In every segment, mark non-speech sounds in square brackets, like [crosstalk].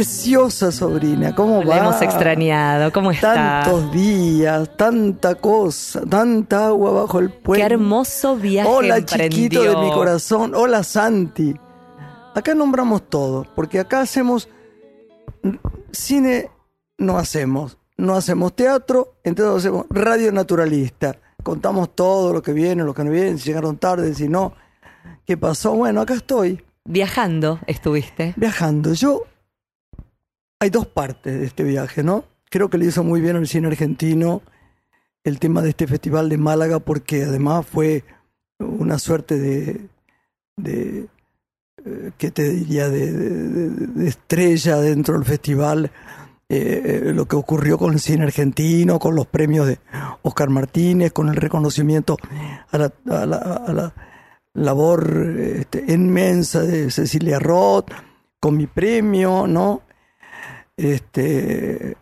Preciosa sobrina, ¿cómo La va? hemos extrañado, ¿cómo está? Tantos días, tanta cosa, tanta agua bajo el puente. Qué hermoso viaje Hola emprendió. chiquito de mi corazón, hola Santi. Acá nombramos todo, porque acá hacemos cine, no hacemos, no hacemos teatro, entonces hacemos radio naturalista. Contamos todo lo que viene, lo que no viene, si llegaron tarde, si no, qué pasó. Bueno, acá estoy, Viajando estuviste. viajando. Yo, hay dos partes de este viaje, ¿no? Creo que le hizo muy bien al cine argentino el tema de este festival de Málaga, porque además fue una suerte de, de eh, ¿qué te diría?, de, estrella dentro del festival. eh, lo que ocurrió con el cine argentino, con los premios de Oscar Martínez, con el reconocimiento a la, a la- a la labor este, inmensa de Cecilia Roth, con mi premio, ¿no? Este,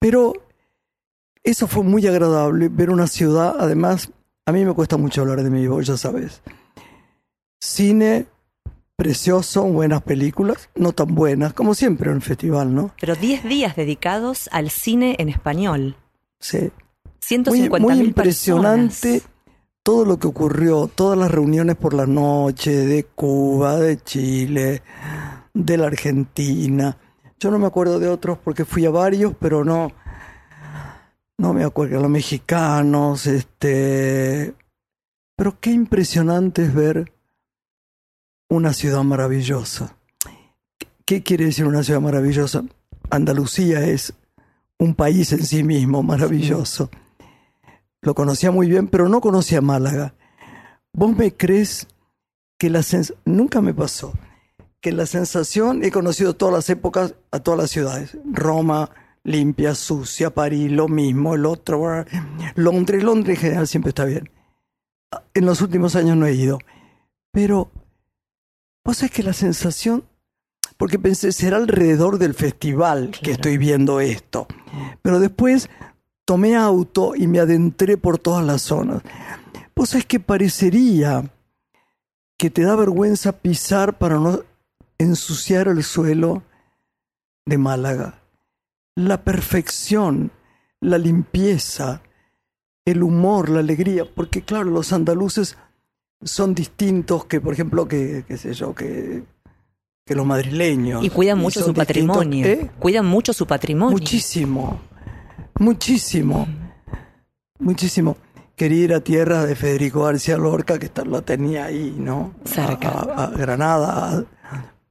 pero eso fue muy agradable, ver una ciudad, además, a mí me cuesta mucho hablar de mi voz, ya sabes. Cine precioso, buenas películas, no tan buenas, como siempre en el festival, ¿no? Pero 10 días dedicados al cine en español. Sí. Muy, 150 muy mil impresionante personas. todo lo que ocurrió, todas las reuniones por la noche de Cuba, de Chile, de la Argentina. Yo no me acuerdo de otros porque fui a varios, pero no, no me acuerdo. Los mexicanos, este. Pero qué impresionante es ver una ciudad maravillosa. ¿Qué quiere decir una ciudad maravillosa? Andalucía es un país en sí mismo maravilloso. Lo conocía muy bien, pero no conocía Málaga. ¿Vos me crees que la sens nunca me pasó? Que la sensación, he conocido todas las épocas a todas las ciudades. Roma, limpia, sucia, París, lo mismo, el otro. Londres, Londres en general siempre está bien. En los últimos años no he ido. Pero, vos sabés que la sensación, porque pensé, será alrededor del festival que estoy viendo esto. Pero después tomé auto y me adentré por todas las zonas. Vos sabés que parecería que te da vergüenza pisar para no ensuciar el suelo de Málaga. La perfección, la limpieza, el humor, la alegría, porque claro, los andaluces son distintos que, por ejemplo, que, qué sé yo, que, que los madrileños. Y cuidan mucho su patrimonio. ¿eh? Cuidan mucho su patrimonio. Muchísimo, muchísimo, muchísimo. Quería ir a tierra de Federico García Lorca, que lo tenía ahí, ¿no? Cerca. A, a Granada,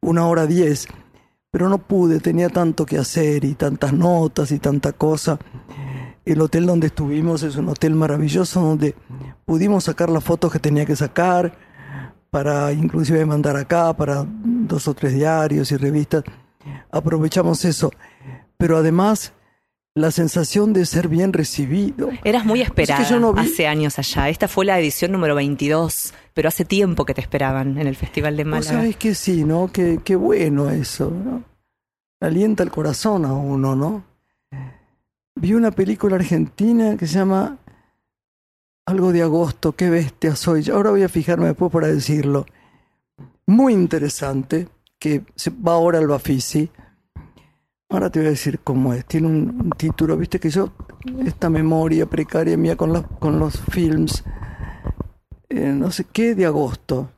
una hora diez. Pero no pude, tenía tanto que hacer y tantas notas y tanta cosa. El hotel donde estuvimos es un hotel maravilloso donde pudimos sacar las fotos que tenía que sacar para inclusive mandar acá para dos o tres diarios y revistas. Aprovechamos eso. Pero además la sensación de ser bien recibido. Eras muy esperada Es que yo no vi- hace años allá. Esta fue la edición número 22, pero hace tiempo que te esperaban en el Festival de Málaga. sabés que sí, ¿no? Qué, qué bueno eso, ¿no? Alienta el corazón a uno, ¿no? Vi una película argentina que se llama Algo de agosto, qué bestia soy. Ahora voy a fijarme después para decirlo. Muy interesante, que va ahora al Bafisi. Ahora te voy a decir cómo es. Tiene un, un título, viste que yo, esta memoria precaria mía con, las- con los films, eh, no sé qué, de agosto.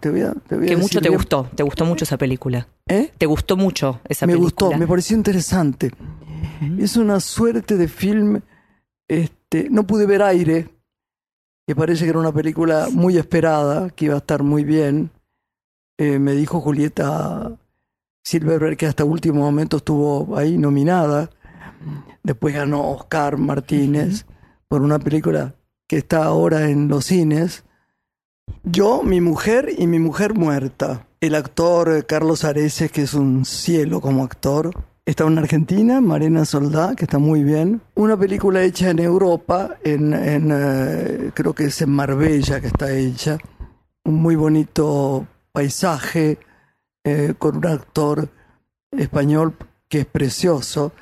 Te voy a, te voy a que mucho decir te bien. gustó. Te gustó mucho esa película. ¿Eh? Te gustó mucho esa me película. gustó, me pareció interesante. Es una suerte de film. Este, no pude ver aire, que parece que era una película muy esperada, que iba a estar muy bien. Eh, me dijo Julieta Silverberg que hasta último momento estuvo ahí nominada. Después ganó Oscar Martínez por una película que está ahora en los cines. Yo, mi mujer y mi mujer muerta. El actor Carlos Areces, que es un cielo como actor, Está una argentina, Marina Soldá, que está muy bien. Una película hecha en Europa, en, en, eh, creo que es en Marbella que está hecha. Un muy bonito paisaje eh, con un actor español que es precioso,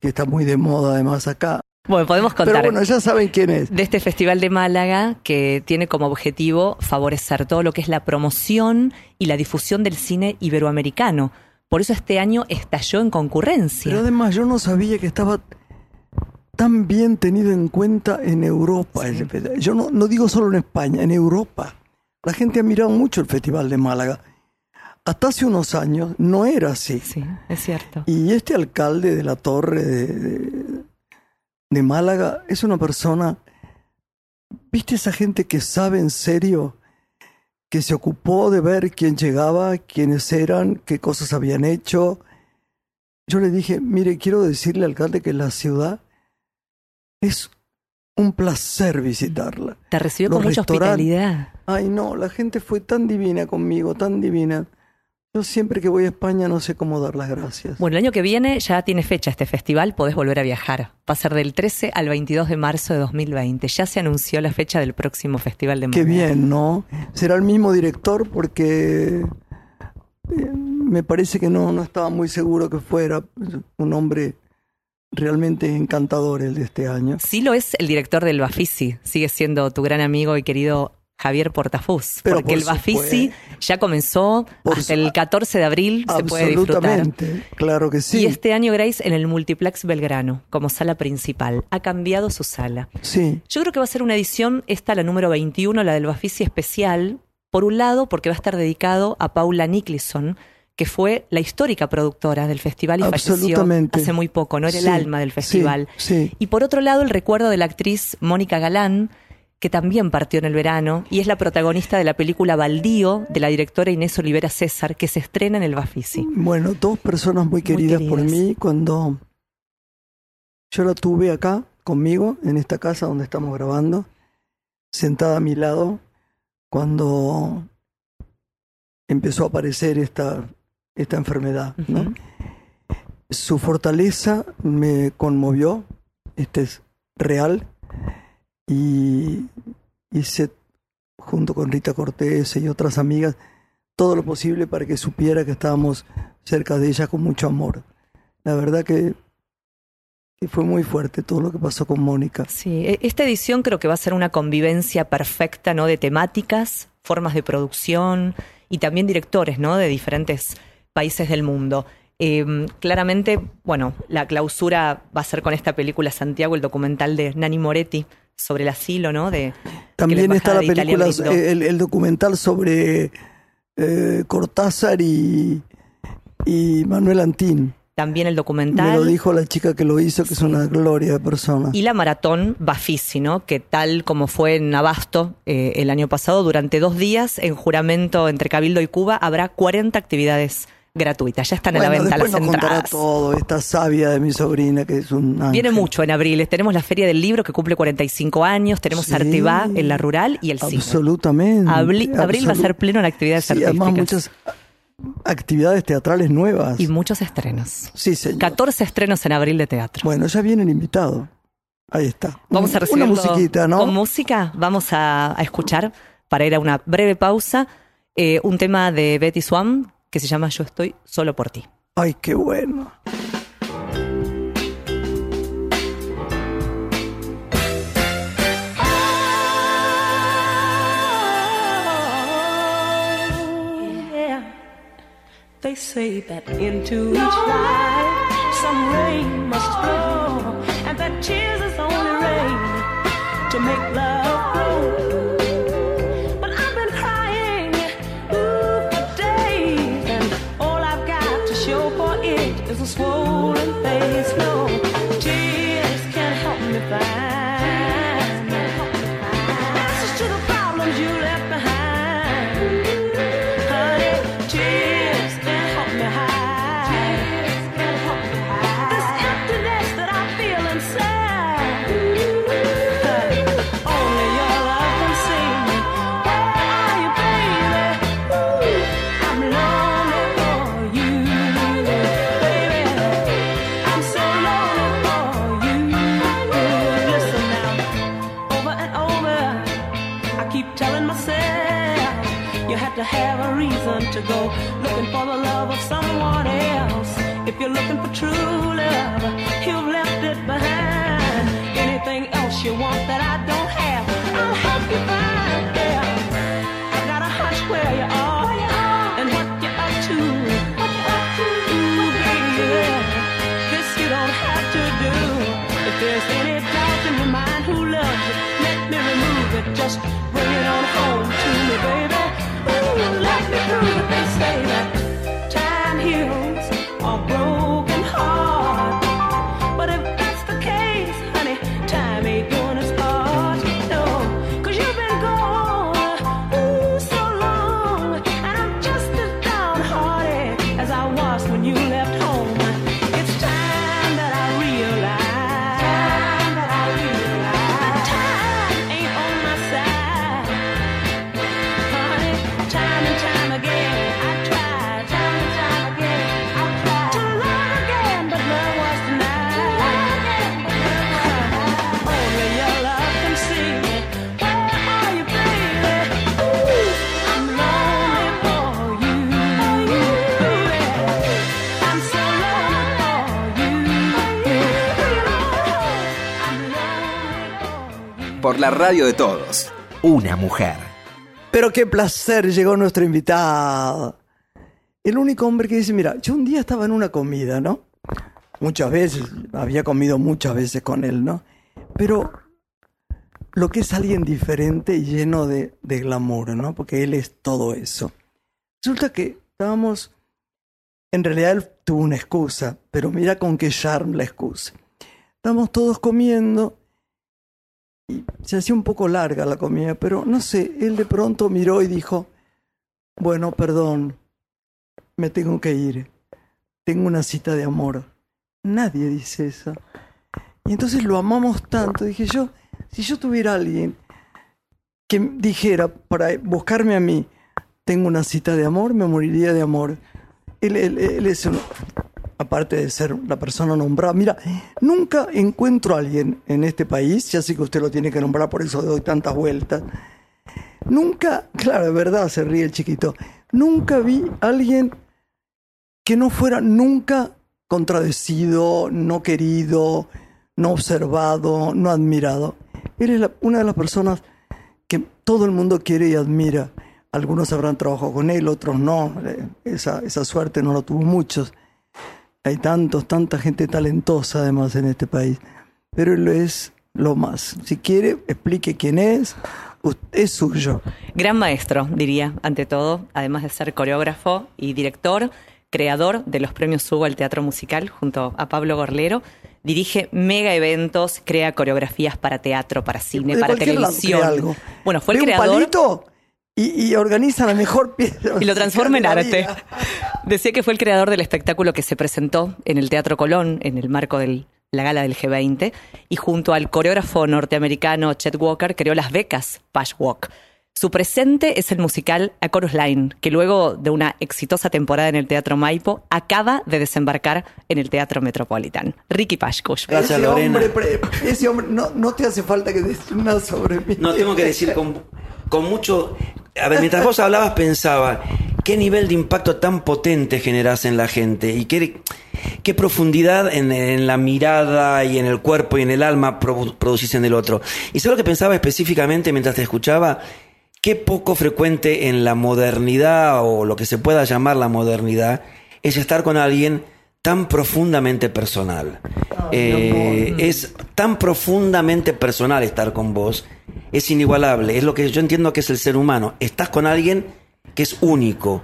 que está muy de moda además acá. Bueno, podemos contar Pero bueno, ya saben quién es. de este Festival de Málaga que tiene como objetivo favorecer todo lo que es la promoción y la difusión del cine iberoamericano. Por eso este año estalló en concurrencia. Pero además yo no sabía que estaba tan bien tenido en cuenta en Europa. Yo no, no digo solo en España, en Europa. La gente ha mirado mucho el Festival de Málaga. Hasta hace unos años no era así. Sí, es cierto. Y este alcalde de la torre de, de- de Málaga es una persona, ¿viste esa gente que sabe en serio? Que se ocupó de ver quién llegaba, quiénes eran, qué cosas habían hecho. Yo le dije, mire, quiero decirle al alcalde que la ciudad es un placer visitarla. Te recibió Los con mucha hospitalidad. Ay, no, la gente fue tan divina conmigo, tan divina. Yo siempre que voy a España no sé cómo dar las gracias. Bueno, el año que viene ya tiene fecha este festival, podés volver a viajar. Va a ser del 13 al 22 de marzo de 2020. Ya se anunció la fecha del próximo Festival de Qué bien, ¿no? Será el mismo director porque eh, me parece que no, no estaba muy seguro que fuera un hombre realmente encantador el de este año. Sí lo es el director del Bafisi, sigue siendo tu gran amigo y querido Javier Portafus, Pero porque por el Bafisi ya comenzó Por hasta el 14 de abril, se puede disfrutar. Absolutamente, claro que sí. Y este año Grace en el Multiplex Belgrano, como sala principal. Ha cambiado su sala. Sí, Yo creo que va a ser una edición, esta la número 21, la del Bafisi especial, por un lado porque va a estar dedicado a Paula Nicholson, que fue la histórica productora del festival y falleció hace muy poco, no era Sí, el alma del sí, festival. sí. Y por otro lado, el recuerdo de la actriz Mónica Galán, que también partió en el verano y es la protagonista de la película Baldío de la directora Inés Olivera César, que se estrena en el Bafisi. Bueno, dos personas muy queridas, por queridas. mí cuando yo la tuve acá conmigo, en esta casa donde estamos grabando, sentada a mi lado, cuando empezó a aparecer esta, esta enfermedad. Su fortaleza me conmovió, este es real, y hice junto con Rita Cortés y otras amigas todo lo posible para que supiera que estábamos cerca de ella con mucho amor. La verdad que, fue muy fuerte todo lo que pasó con Mónica. Sí, e- esta edición creo que va a ser una convivencia perfecta, ¿no? De temáticas, formas de producción y también directores, ¿no? De diferentes países del mundo. Eh, claramente, bueno, la clausura va a ser con esta película Santiago, el documental de Nani Moretti sobre el asilo, ¿no? De, También está la película, brindó. el, el documental sobre eh, Cortázar y, y Manuel Antín. también el Me lo documental. dijo la chica que lo hizo, que es una gloria de persona. Y la maratón Bafisi, ¿no? Que tal como fue en Abasto eh, el año pasado, durante dos días, en juramento entre Cabildo y Cuba, habrá 40 actividades gratuitas. Ya están a la Bueno, venta las nos contará entradas. todo, esta sabia de mi sobrina, que es un ángel. Viene mucho en abril. Tenemos la Feria del Libro que cumple 45 años, tenemos Sí. Artibá en la rural y el cine. Absolutamente. Abri- abril va a ser pleno en actividades Sí, además artísticas. muchas actividades teatrales nuevas. Y muchos estrenos. Sí, señor. 14 estrenos en abril de teatro. Bueno, ya viene el invitado. Ahí está. Vamos a Una recibirlo musiquita, ¿no? Con música vamos a, a escuchar, para ir a una breve pausa, eh, un tema de Betty Swan que se llama Yo estoy solo por ti. Ay, qué bueno. Yeah. They say that into each life some rain must flow, and that tears is only rain to make love true love, you've left it behind. Anything else you want that I don't have, I'll help you find. Yeah. I've got a hunch where you are and what you're up to. What you're up to, Ooh, baby. This you don't have to do. If there's any doubt in your mind who loves you, let me remove it. Just bring it on home to me, baby. Ooh, let me prove it. They Por la radio de todos. Una mujer. Pero qué placer, llegó nuestro invitado. El único hombre que dice, mira, yo un día estaba en una comida, ¿no? Muchas veces, había comido muchas veces con él, ¿no? Pero lo que es alguien diferente y lleno de, glamour, ¿no? Porque él es todo eso. Resulta que estábamos, en realidad él tuvo una excusa, pero mira con qué charm la excusa. Estábamos todos comiendo se hacía un poco larga la comida, pero no sé, él de pronto miró y dijo, bueno, perdón, me tengo que ir, tengo una cita de amor. Nadie dice eso. Y entonces lo amamos tanto, dije yo, si yo tuviera alguien que dijera para buscarme a mí, tengo una cita de amor, me moriría de amor. Él- él es un- aparte de ser la persona nombrada, mira, nunca encuentro a alguien en este país, ya sé que usted lo tiene que nombrar, por eso doy tantas vueltas. Nunca, claro, es verdad, se ríe el chiquito. Nunca vi a alguien que no fuera nunca contradecido, no querido, no observado, no admirado. Él es la- una de las personas que todo el mundo quiere y admira. Algunos habrán trabajado con él, otros no. Eh, Esa, esa suerte no lo tuvo muchos. Hay tantos, tanta gente talentosa además en este país. Pero él es lo más. Si quiere, explique quién es. Es suyo. Gran maestro, diría, ante todo, además de ser coreógrafo y director, creador de los premios Hugo al teatro musical junto a Pablo Gorlero. Dirige mega eventos, crea coreografías para teatro, para cine, para televisión. algo. Bueno, fue el un creador palito y, y organiza la mejor pieza. y lo transforma en arte. vida. [laughs] Decía que fue el creador del espectáculo que se presentó en el Teatro Colón en el marco de la gala del G20 y junto al coreógrafo norteamericano Chet Walker creó las becas Pash Walk. Su presente es el musical A Chorus Line, que luego de una exitosa temporada en el Teatro Maipo acaba de desembarcar en el Teatro Metropolitan. Ricky Pashkush. Gracias, ese Lorena. Hombre, ese hombre, no, no te hace falta que des nada sobre mí. No tengo que decir con, con mucho. A ver, mientras vos hablabas, pensaba qué nivel de impacto tan potente generás en la gente y qué, qué profundidad en, en la mirada y en el cuerpo y en el alma produ- producís en el otro. Y sé lo que pensaba específicamente mientras te escuchaba. Qué poco frecuente en la modernidad o lo que se pueda llamar la modernidad es estar con alguien tan profundamente personal. Eh, es tan profundamente personal estar con vos. Es inigualable. Es lo que yo entiendo que es el ser humano. Estás con alguien que es único.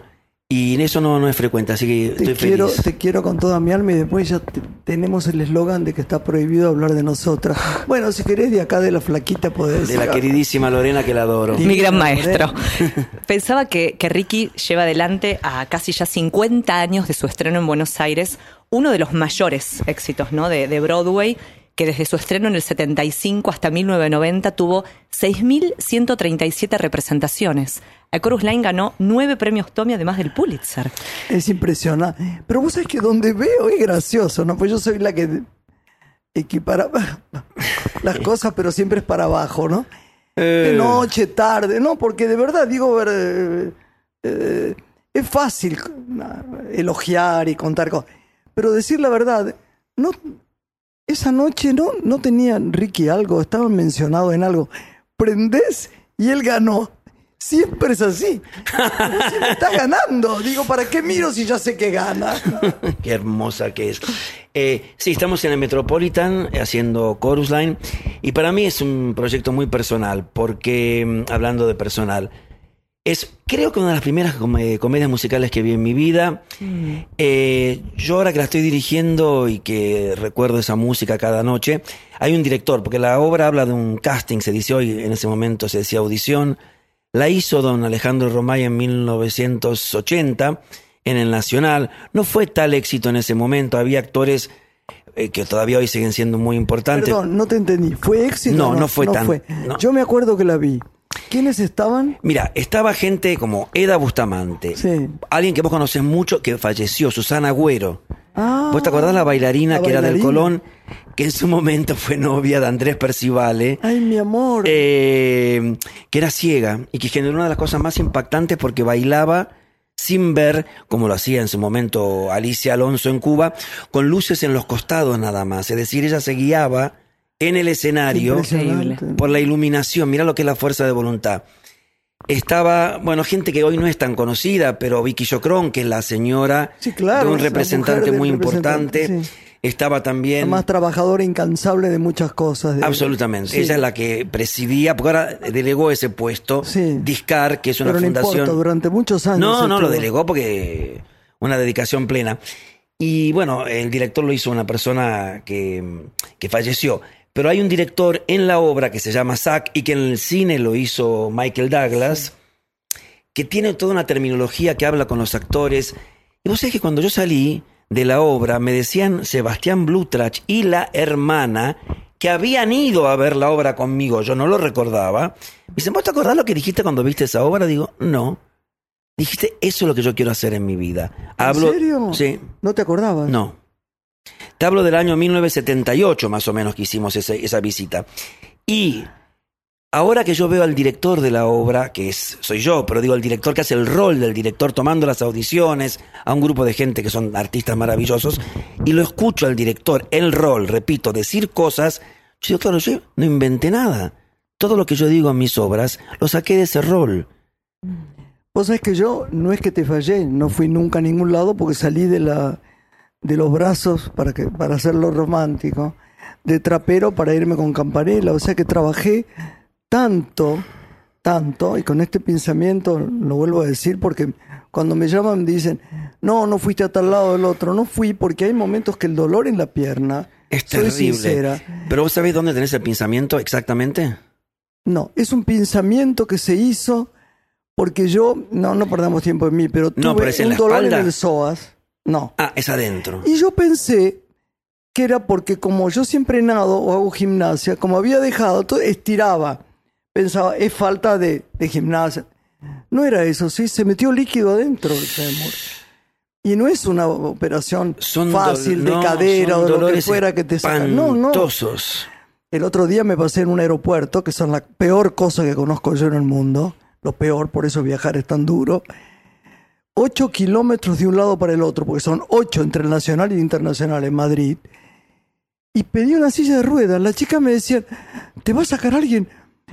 Y en eso no, no es frecuente, así que Te estoy quiero, feliz. te quiero con toda mi alma y después ya te- tenemos el eslogan de que está prohibido hablar de nosotras. [laughs] Bueno, si querés de acá de la flaquita podés De la queridísima Lorena que la adoro. Mi gran maestro. [laughs] [laughs] Pensaba que, que Ricky lleva adelante a casi ya 50 años de su estreno en Buenos Aires, uno de los mayores éxitos ¿no? de, de Broadway, que desde su estreno en el 75 hasta 1990 tuvo 6.137 representaciones. A Chorus Line ganó nueve premios Tommy, además del Pulitzer. Es impresionante. Pero vos sabés que donde veo es gracioso, ¿no? Pues yo soy la que equipara [laughs] las cosas, pero siempre es para abajo, ¿no? de Eh. noche, tarde, no, porque de verdad, digo, ver, eh, eh, es fácil eh, elogiar y contar cosas, pero decir la verdad, no, esa noche no, no tenía Ricky algo, estaban mencionados en algo, prendés y él ganó. Siempre es así. Siempre está ganando. Digo, ¿para qué miro si ya sé que gana? [laughs] Qué hermosa que es. Eh, sí, estamos en el Metropolitan eh, haciendo Chorus Line y para mí es un proyecto muy personal porque, mm, hablando de personal, es creo que una de las primeras com- eh, comedias musicales que vi en mi vida. Eh, yo ahora que la estoy dirigiendo y que recuerdo esa música cada noche, hay un director, porque la obra habla de un casting, se dice hoy, en ese momento se decía audición. La hizo don Alejandro Romay en 1980 en el Nacional. No fue tal éxito en ese momento. Había actores eh, que todavía hoy siguen siendo muy importantes. Perdón, no te entendí. ¿Fue éxito? No, o no fue tan- no. Yo me acuerdo que la vi. ¿Quiénes estaban? Mira, estaba gente como Eda Bustamante, Sí. alguien que vos conoces mucho que falleció, Susana Agüero. Ah, ¿Vos te acordás la bailarina la que era del. Colón? Que en su momento fue novia de Andrés Percivale. Ay, mi amor. eh, que era ciega y que generó una de las cosas más impactantes porque bailaba sin ver, como lo hacía en su momento Alicia Alonso en Cuba, con luces en los costados nada más. Es decir, ella se guiaba en el escenario por la iluminación. Mira lo que es la fuerza de voluntad. Estaba, bueno, gente que hoy no es tan conocida, pero Vicky Chocrón, que es la señora Sí, claro, de un representante muy representante, importante. sí. Estaba también... La más trabajadora incansable de muchas cosas. de- Absolutamente. Sí. Ella es la que presidía, porque ahora delegó ese puesto. Discar, que es una Pero no fundación. importa, durante muchos años. no, no, lo delegó porque una dedicación plena. Y bueno, el director lo hizo una persona que, que falleció. Pero hay un director en la obra que se llama Zack y que en el cine lo hizo Michael Douglas, que tiene toda una terminología que habla con los actores. Y vos sabés que cuando yo salí de la obra me decían Sebastián Blutrach y la hermana que habían ido a ver la obra conmigo, yo no lo recordaba. Me dicen, ¿vos te acordás lo que dijiste cuando viste esa obra? Digo, no. Dijiste, eso es lo que yo quiero hacer en mi vida. ¿En Hablo, serio? Sí. ¿No te acordabas? No. Te hablo del año 1978, más o menos, que hicimos esa visita. Y ahora que yo veo al director de la obra, que es, soy yo, pero digo el director que hace el rol del director tomando las audiciones a un grupo de gente que son artistas maravillosos, y lo escucho al director, el rol, repito, decir cosas, yo digo, claro, yo no inventé nada. Todo lo que yo digo en mis obras lo saqué de ese rol. Vos sabés que yo no es que te fallé, no fui nunca a ningún lado porque salí de la de los brazos para que para hacerlo romántico, de trapero para irme con campanela, o sea que trabajé tanto, tanto y con este pensamiento lo vuelvo a decir porque cuando me llaman dicen, "No, no fuiste a tal lado del otro." No fui porque hay momentos que el dolor en la pierna Es soy terrible. sincera, Pero vos sabés dónde tenés el pensamiento exactamente? No, es un pensamiento que se hizo porque yo, no, no perdamos tiempo en mí, pero tuve No, pero es en un dolor espalda. en el psoas. No. Ah, es adentro. Y yo pensé que era porque como yo siempre nado o hago gimnasia, como había dejado, todo estiraba. Pensaba, es falta de, de gimnasia. No era eso, sí, se metió líquido adentro del fémur. Y no es una operación Son fácil de no, cadera o de lo que fuera que te sacan. No, no. El otro día me pasé en un aeropuerto, que son la peor cosa que conozco yo en el mundo. Lo peor, por eso viajar es tan duro. Ocho kilómetros de un lado para el otro, porque son ocho entre el nacional el internacional en Madrid. Y pedí una silla de ruedas. La chica me decía, ¿te va a sacar alguien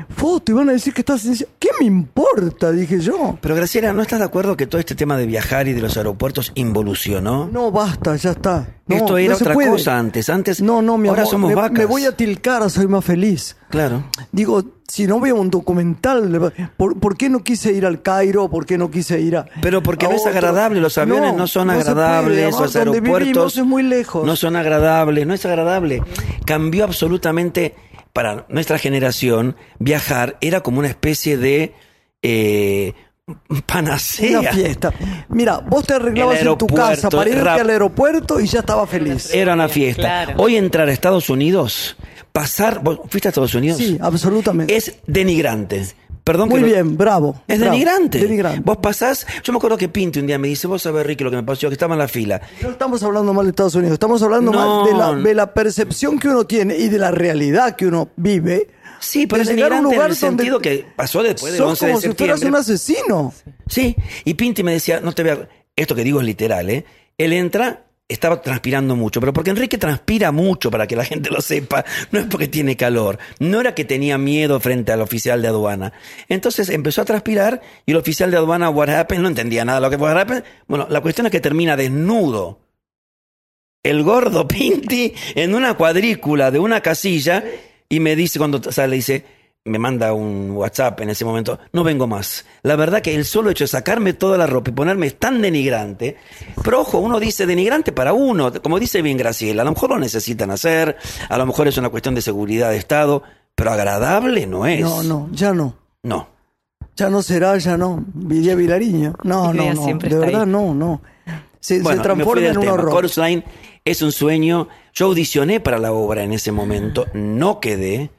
foto y van a decir que estás en? ¿Qué me importa? Dije yo. Pero Graciela, ¿no estás de acuerdo que todo este tema de viajar y de los aeropuertos involucionó? No, basta, ya está. No, Esto era no otra puede. cosa antes. Antes, No, no, mi ahora amor, somos me, vacas. me voy a Tilcara, soy más feliz. Claro. Digo, si no veo un documental, ¿por, por qué no quise ir al Cairo? ¿Por qué no quise ir a.? Pero porque a no es otro? agradable, los aviones no, son no agradables, los aeropuertos vivimos es muy lejos. no son agradables, no es agradable. Cambió absolutamente para nuestra generación viajar era como una especie de eh, panacea. Una fiesta. Mira, vos te arreglabas en tu casa para irte rap- al aeropuerto y ya estaba feliz. Era una fiesta. Claro. Hoy entrar a Estados Unidos, pasar, ¿vos fuiste a Estados Unidos? Sí, absolutamente. Es denigrante. Perdón muy que lo- bien, bravo. Es bravo. denigrante. Denigrante. Vos pasás, yo me acuerdo que Pinti un día me dice, vos sabés, Ricky, lo que me pasó, que estaba en la fila. No estamos hablando mal de Estados Unidos, estamos hablando No. mal de la, de la percepción que uno tiene y de la realidad que uno vive Sí, pero es llegar a un en lugar el sentido donde que pasó después del sos 11 de como si fueras un asesino. Sí, y Pinti me decía, no te vea, esto que digo es literal, ¿eh? Él entra, estaba transpirando mucho, pero porque Enrique transpira mucho, para que la gente lo sepa, no es porque tiene calor, no era que tenía miedo frente al oficial de aduana. Entonces empezó a transpirar y el oficial de aduana, what happened, no entendía nada de lo que what happened. Bueno, la cuestión es que termina desnudo. El gordo [laughs] Pinti en una cuadrícula de una casilla y me dice cuando sale, dice, me manda un WhatsApp en ese momento, no vengo más. La verdad que el solo hecho de sacarme toda la ropa y ponerme es tan denigrante. Pero ojo, uno dice denigrante para uno, como dice bien Graciela, a lo mejor lo necesitan hacer, a lo mejor es una cuestión de seguridad de Estado, pero agradable no es. No, no, ya no. No. Ya no será, ya no. Viría Vilariño. No, no, no. De verdad, ahí. no, no. Se, Bueno, transforma en un tema. horror. Chorus Line es un sueño. Yo audicioné para la obra en ese momento, no quedé,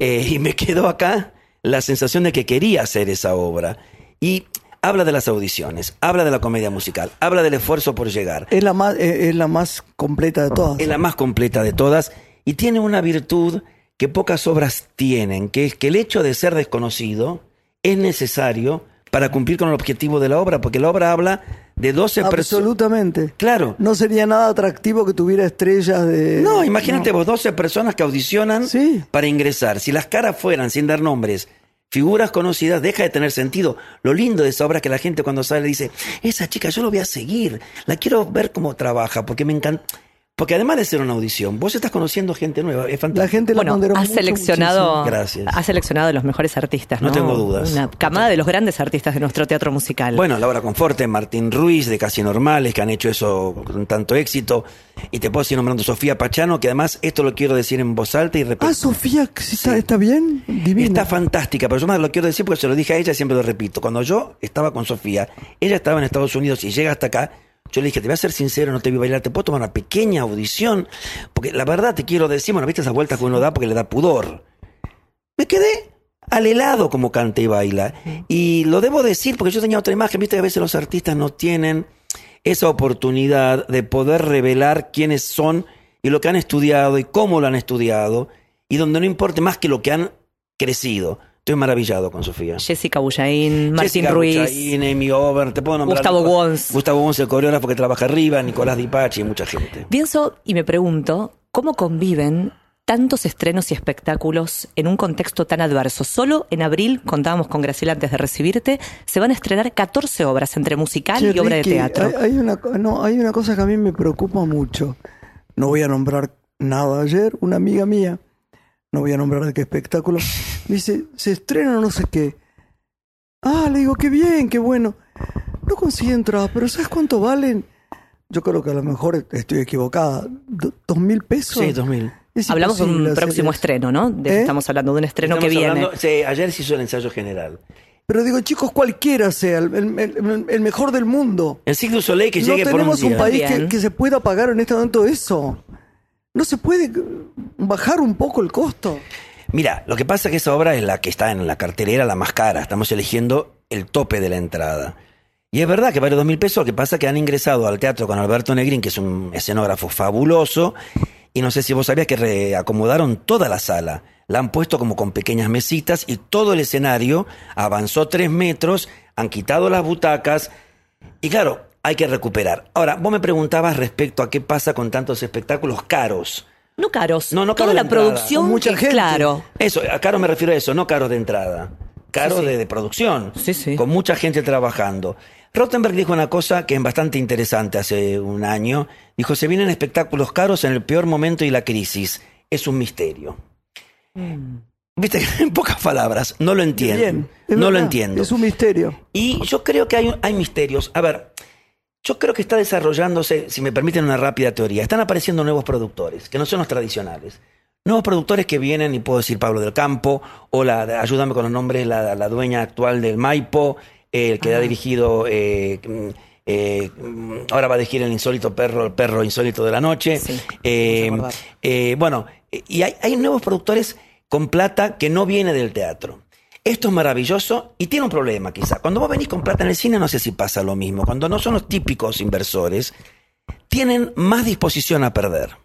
eh, y me quedó acá la sensación de que quería hacer esa obra. Y habla de las audiciones, habla de la comedia musical, habla del esfuerzo por llegar. Es la más, eh, es la más completa de todas. Es la más completa de todas y tiene una virtud que pocas obras tienen, que es que el hecho de ser desconocido es necesario para cumplir con el objetivo de la obra, porque la obra habla de 12 personas. Absolutamente. Claro. No sería nada atractivo que tuviera estrellas de. No, imagínate vos, 12 personas que audicionan Sí. para ingresar. Si las caras fueran, sin dar nombres, figuras conocidas, deja de tener sentido. Lo lindo de esa obra es que la gente cuando sale dice, esa chica yo lo voy a seguir, la quiero ver cómo trabaja, porque me encanta. Porque además de ser una audición, vos estás conociendo gente nueva, es fantástico. La gente la Bueno, ponderó has mucho, seleccionado, muchísimo. Gracias. has seleccionado los mejores artistas, No ¿no? tengo dudas. Una camada de los grandes artistas de nuestro teatro musical. Bueno, Laura Conforte, Martín Ruiz, de Casi Normales, que han hecho eso con tanto éxito. Y te puedo seguir nombrando Sofía Pachano, que además esto lo quiero decir en voz alta y repetir. Ah, Sofía, sí está, está bien, divina. Está fantástica, pero yo más lo quiero decir porque se lo dije a ella, siempre lo repito. Cuando yo estaba con Sofía, ella estaba en Estados Unidos y llega hasta acá, yo le dije, te voy a ser sincero, no te voy a bailar, te puedo tomar una pequeña audición, porque la verdad te quiero decir, bueno, viste esas vueltas que uno da porque le da pudor. Me quedé al helado como canta y baila. Y lo debo decir porque yo tenía otra imagen, viste que a veces los artistas no tienen esa oportunidad de poder revelar quiénes son y lo que han estudiado y cómo lo han estudiado, y donde no importe más que lo que han crecido. Estoy maravillado con Sofía. Jessica Bullaín, Martín Jessica Ruiz. Buchaín, Amy Ober, te puedo nombrar. Gustavo Wons. Gustavo Wons, el coreógrafo que trabaja arriba, Nicolás Di Pachi y mucha gente. Pienso y me pregunto, ¿cómo conviven tantos estrenos y espectáculos en un contexto tan adverso? Solo en abril, contábamos con Graciela antes de recibirte, se van a estrenar 14 obras entre musical Che, y obra de teatro. Hay, hay una, no, hay una cosa que a mí me preocupa mucho. No voy a nombrar nada. Ayer, una amiga mía, no voy a nombrar de qué espectáculo, me dice, se estrena no sé qué. Ah, le digo, qué bien, qué bueno. No conseguí entradas, pero ¿sabes cuánto valen? Yo creo que a lo mejor estoy equivocada. Do- ¿Dos mil pesos? Sí, 2000. Es Hablamos de un próximo estreno, ¿no? De- ¿Eh? Estamos hablando de un estreno que Estamos viene. hablando- sí, ayer se hizo el ensayo general. Pero digo, chicos, cualquiera sea, el, el- el- el mejor del mundo. El Cirque du Soleil que no llegue por un tenemos un, día. país que, que se pueda pagar en este momento eso. No se puede bajar un poco el costo. Mira, lo que pasa es que esa obra es la que está en la cartelera, la más cara. Estamos eligiendo el tope de la entrada. Y es verdad que vale dos mil pesos. Lo que pasa es que han ingresado al teatro con Alberto Negrín, que es un escenógrafo fabuloso. Y no sé si vos sabías que reacomodaron toda la sala. La han puesto como con pequeñas mesitas y todo el escenario avanzó tres metros. Han quitado las butacas. Y claro, hay que recuperar. Ahora, vos me preguntabas respecto a qué pasa con tantos espectáculos caros. No caros. No, no Toda caros la de entrada. producción, mucha gente. claro. Eso, a caro me refiero a eso, no caro de entrada. Caro Sí, sí. De, de producción. Sí, sí. Con mucha gente trabajando. Rottenberg dijo una cosa que es bastante interesante hace un año. Dijo, se vienen espectáculos caros en el peor momento y la crisis. Es un misterio. Viste, [laughs] en pocas palabras, no lo entiendo. Bien, no lo entiendo. Es un misterio. Y yo creo que hay, hay misterios. A ver, yo creo que está desarrollándose, si me permiten una rápida teoría, están apareciendo nuevos productores, que no son los tradicionales. Nuevos productores que vienen, y puedo decir Pablo del Campo, o la, ayúdame con los nombres, la, la dueña actual del Maipo, el que ha dirigido, eh, mm, eh, mm, ahora va a dirigir el insólito perro, el perro insólito de la noche. Sí, Eh, bueno, y hay, hay nuevos productores con plata que no viene del teatro. Esto es maravilloso y tiene un problema quizá. Cuando vos venís con plata en el cine no sé si pasa lo mismo. Cuando no son los típicos inversores, tienen más disposición a perder.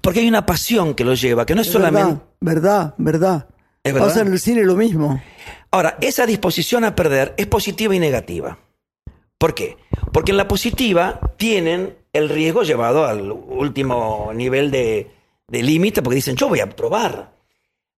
Porque hay una pasión que los lleva, que no es solamente... Verdad, verdad, verdad. ¿Es verdad? Pasa en el cine lo mismo. Ahora, esa disposición a perder es positiva y negativa. ¿Por qué? Porque en la positiva tienen el riesgo llevado al último nivel de, de límite, porque dicen, yo voy a probar.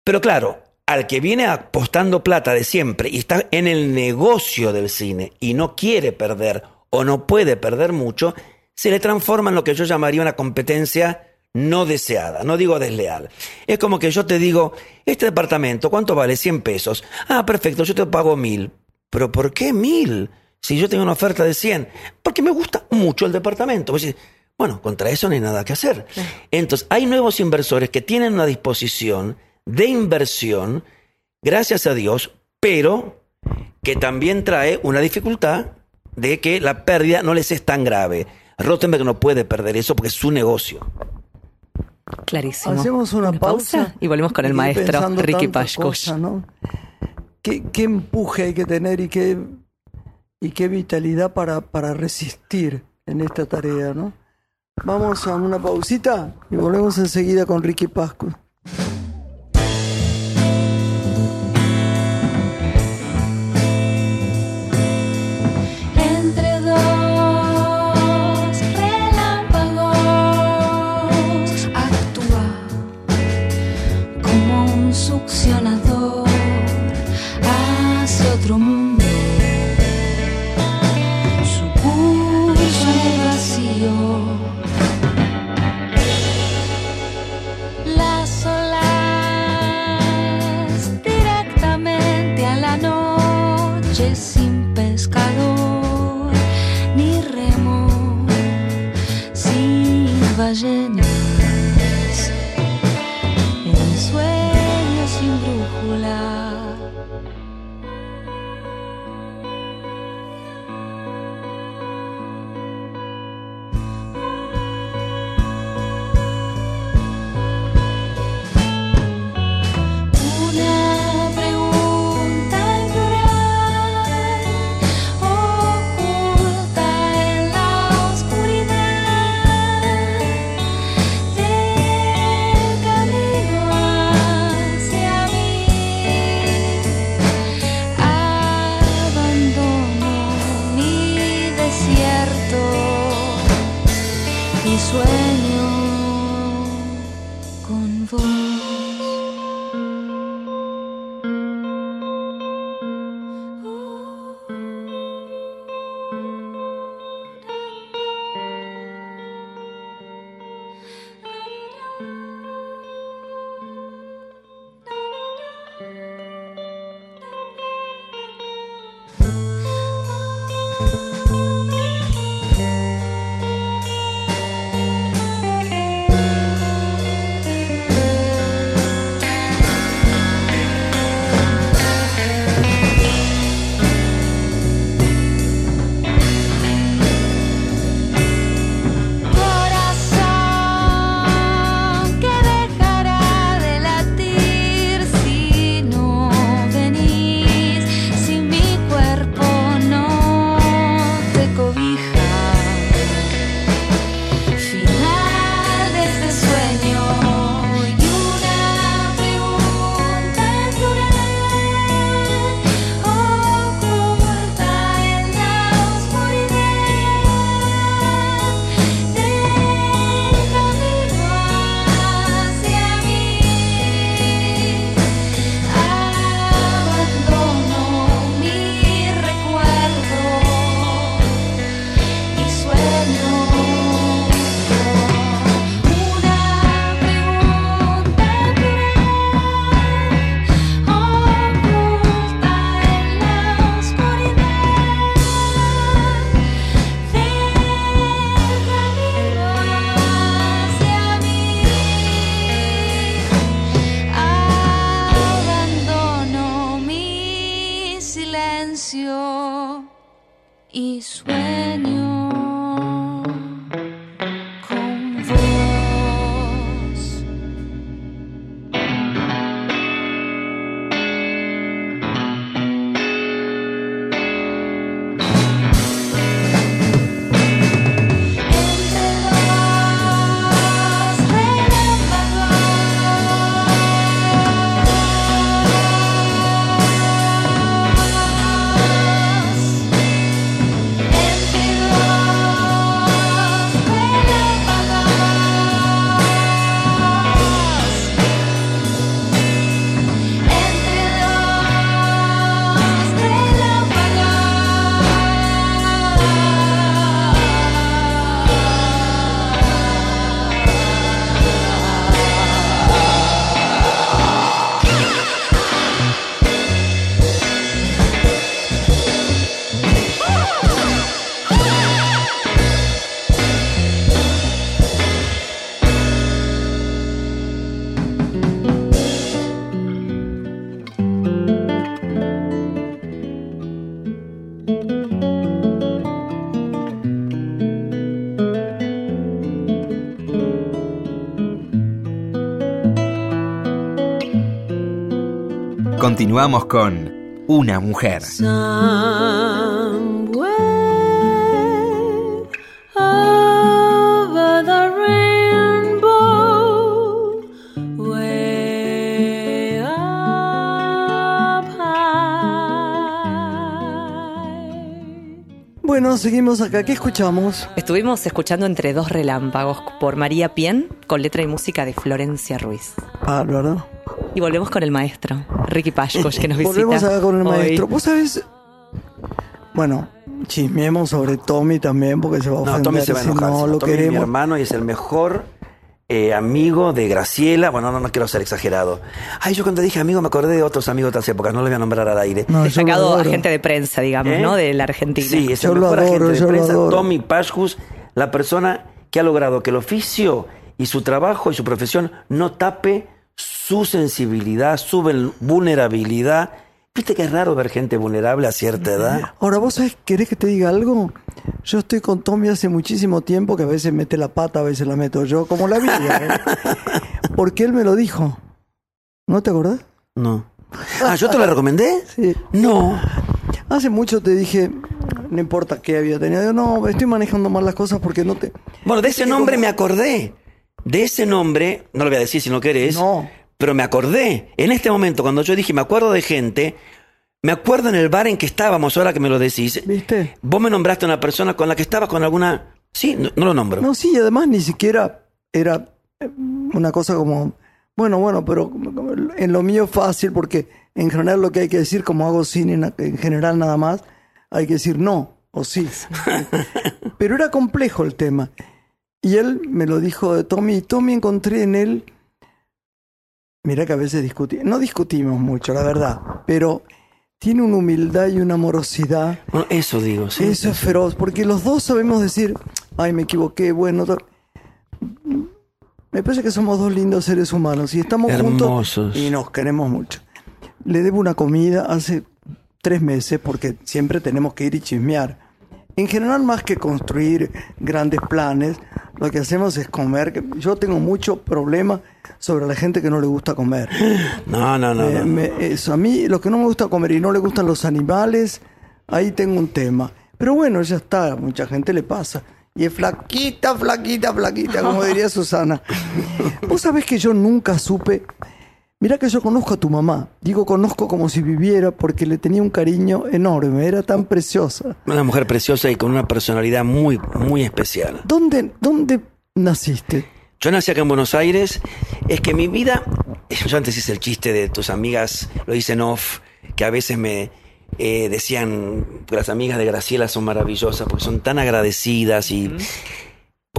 Pero claro, al que viene apostando plata de siempre y está en el negocio del cine y no quiere perder o no puede perder mucho, se le transforma en lo que yo llamaría una competencia no deseada, no digo desleal. Es como que yo te digo, este departamento, ¿cuánto vale? 100 pesos. Ah, perfecto, yo te pago mil. ¿Pero por qué mil? Si yo tengo una oferta de 100. Porque me gusta mucho el departamento. Bueno, contra eso no hay nada que hacer. Entonces, hay nuevos inversores que tienen una disposición de inversión, gracias a Dios, pero que también trae una dificultad de que la pérdida no les es tan grave. Rottenberg no puede perder eso porque es su negocio. Clarísimo. Hacemos una, pausa, y volvemos con el maestro Ricky. ¿Qué, qué empuje hay que tener y qué, y qué vitalidad para, para resistir en esta tarea, ¿no? Vamos a una pausita y volvemos enseguida con Ricky Pascu. Continuamos con Una mujer. Bueno, seguimos acá. ¿Qué escuchamos? Estuvimos escuchando Entre dos relámpagos por María Pien con letra y música de Florencia Ruiz. Bárbaro. Y volvemos con el maestro, Ricky Pashkosh, que nos visita. Volvemos acá con el hoy. maestro. Vos sabés. Bueno, chismeemos sobre Tommy también, porque se va a No, ofender Tommy se va a enojar. no si no, lo Tommy es mi queremos. hermano y es el mejor eh, amigo de Graciela. Bueno, no, no quiero ser exagerado. Ay, yo cuando dije amigo me acordé de otros amigos de otras épocas. No lo voy a nombrar al aire. No, Destacado agente de prensa, digamos, ¿Eh? ¿no? De la Argentina. Sí, es Yo el mejor adoro, agente de prensa. Tommy Pashkus, la persona que ha logrado que el oficio y su trabajo y su profesión no tape su sensibilidad, su vul- vulnerabilidad. Viste que es raro ver gente vulnerable a cierta edad. Ahora, ¿vos sabés, querés que te diga algo? Yo estoy con Tommy hace muchísimo tiempo, que a veces mete la pata, a veces la meto yo, como la vida. ¿eh? [laughs] Porque él me lo dijo. ¿No te acordás? No. Ah, ¿yo te lo recomendé? Sí. No. Hace mucho te dije, no importa qué había tenido. Yo, no, estoy manejando mal las cosas porque no te... Bueno, de ese nombre me acordé. De ese nombre, no lo voy a decir si no querés, No. pero me acordé. En este momento, cuando yo dije, me acuerdo de gente, me acuerdo en el bar en que estábamos, ahora que me lo decís. ¿Viste? Vos me nombraste a una persona con la que estabas con alguna... Sí, no, no lo nombro. No, sí, y además ni siquiera era eh, una cosa como, bueno, bueno, pero en lo mío fácil, porque en general lo que hay que decir, como hago cine en general nada más, hay que decir no o sí. [laughs] pero era complejo el tema. Y él me lo dijo de Tommy, y Tommy encontré en él, mira que a veces discutimos, no discutimos mucho, la verdad, pero tiene una humildad y una amorosidad. Bueno, eso digo, sí. Eso es feroz, porque los dos sabemos decir, ay, me equivoqué, bueno. Me parece que somos dos lindos seres humanos y estamos Hermosos. juntos y nos queremos mucho. Le debo una comida hace tres meses porque siempre tenemos que ir y chismear. En general, más que construir grandes planes, lo que hacemos es comer. que- Yo tengo mucho problema sobre la gente que no le gusta comer. [laughs] No, no, no. Me- no. me- eso, a mí lo que no me gusta comer y no le gustan los animales, ahí tengo un tema. Pero bueno, ya está, mucha gente le pasa. Y es flaquita, flaquita, flaquita, como diría [laughs] Susana. Vos sabés que yo nunca supe. Mirá que yo conozco a tu mamá. Digo conozco como si viviera porque le tenía un cariño enorme. Era tan preciosa. Una mujer preciosa y con una personalidad muy, muy especial. ¿Dónde, dónde naciste? Yo nací acá en Buenos Aires. Es que mi vida. Yo antes hice el chiste de tus amigas, lo dicen off, que a veces me eh, decían que las amigas de Graciela son maravillosas porque son tan agradecidas y.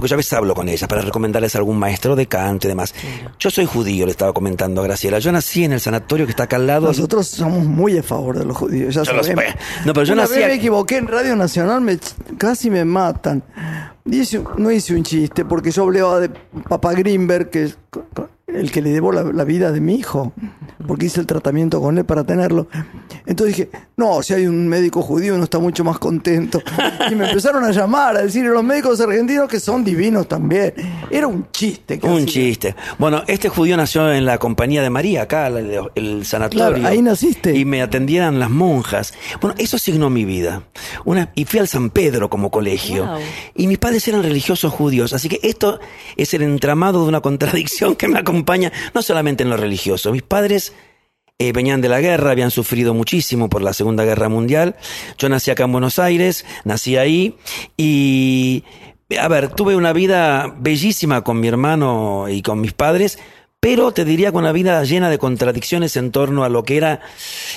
Porque yo a veces hablo con ellas para recomendarles a algún maestro de canto y demás. Yo soy judío, le estaba comentando a Graciela. Yo nací en el sanatorio que está acá al lado. Nosotros somos muy a favor de los judíos, ya Yo lo. No, pero yo Una nací vez me equivoqué en Radio Nacional, me, casi me matan. Hice- no hice un chiste, porque yo hablaba de Papá Greenberg, que el que le debo la, la vida de mi hijo, porque hice el tratamiento con él para tenerlo. Entonces dije, no, si hay un médico judío uno está mucho más contento. [laughs] Y me empezaron a llamar, a decir los médicos argentinos que son divinos también. Era un chiste. que Un hacía. chiste. Bueno, este judío nació en la compañía de María, acá, el, el sanatorio. Claro, ahí naciste. Y me atendían las monjas. Bueno, eso signó mi vida. Una, y fui al San Pedro como colegio. Wow. Y mis padres eran religiosos judíos. Así que esto es el entramado de una contradicción que me no solamente en lo religioso. Mis padres eh, venían de la guerra, habían sufrido muchísimo por la Segunda Guerra Mundial. Yo nací acá en Buenos Aires, nací ahí y, a ver, tuve una vida bellísima con mi hermano y con mis padres, pero te diría con una vida llena de contradicciones en torno a lo que era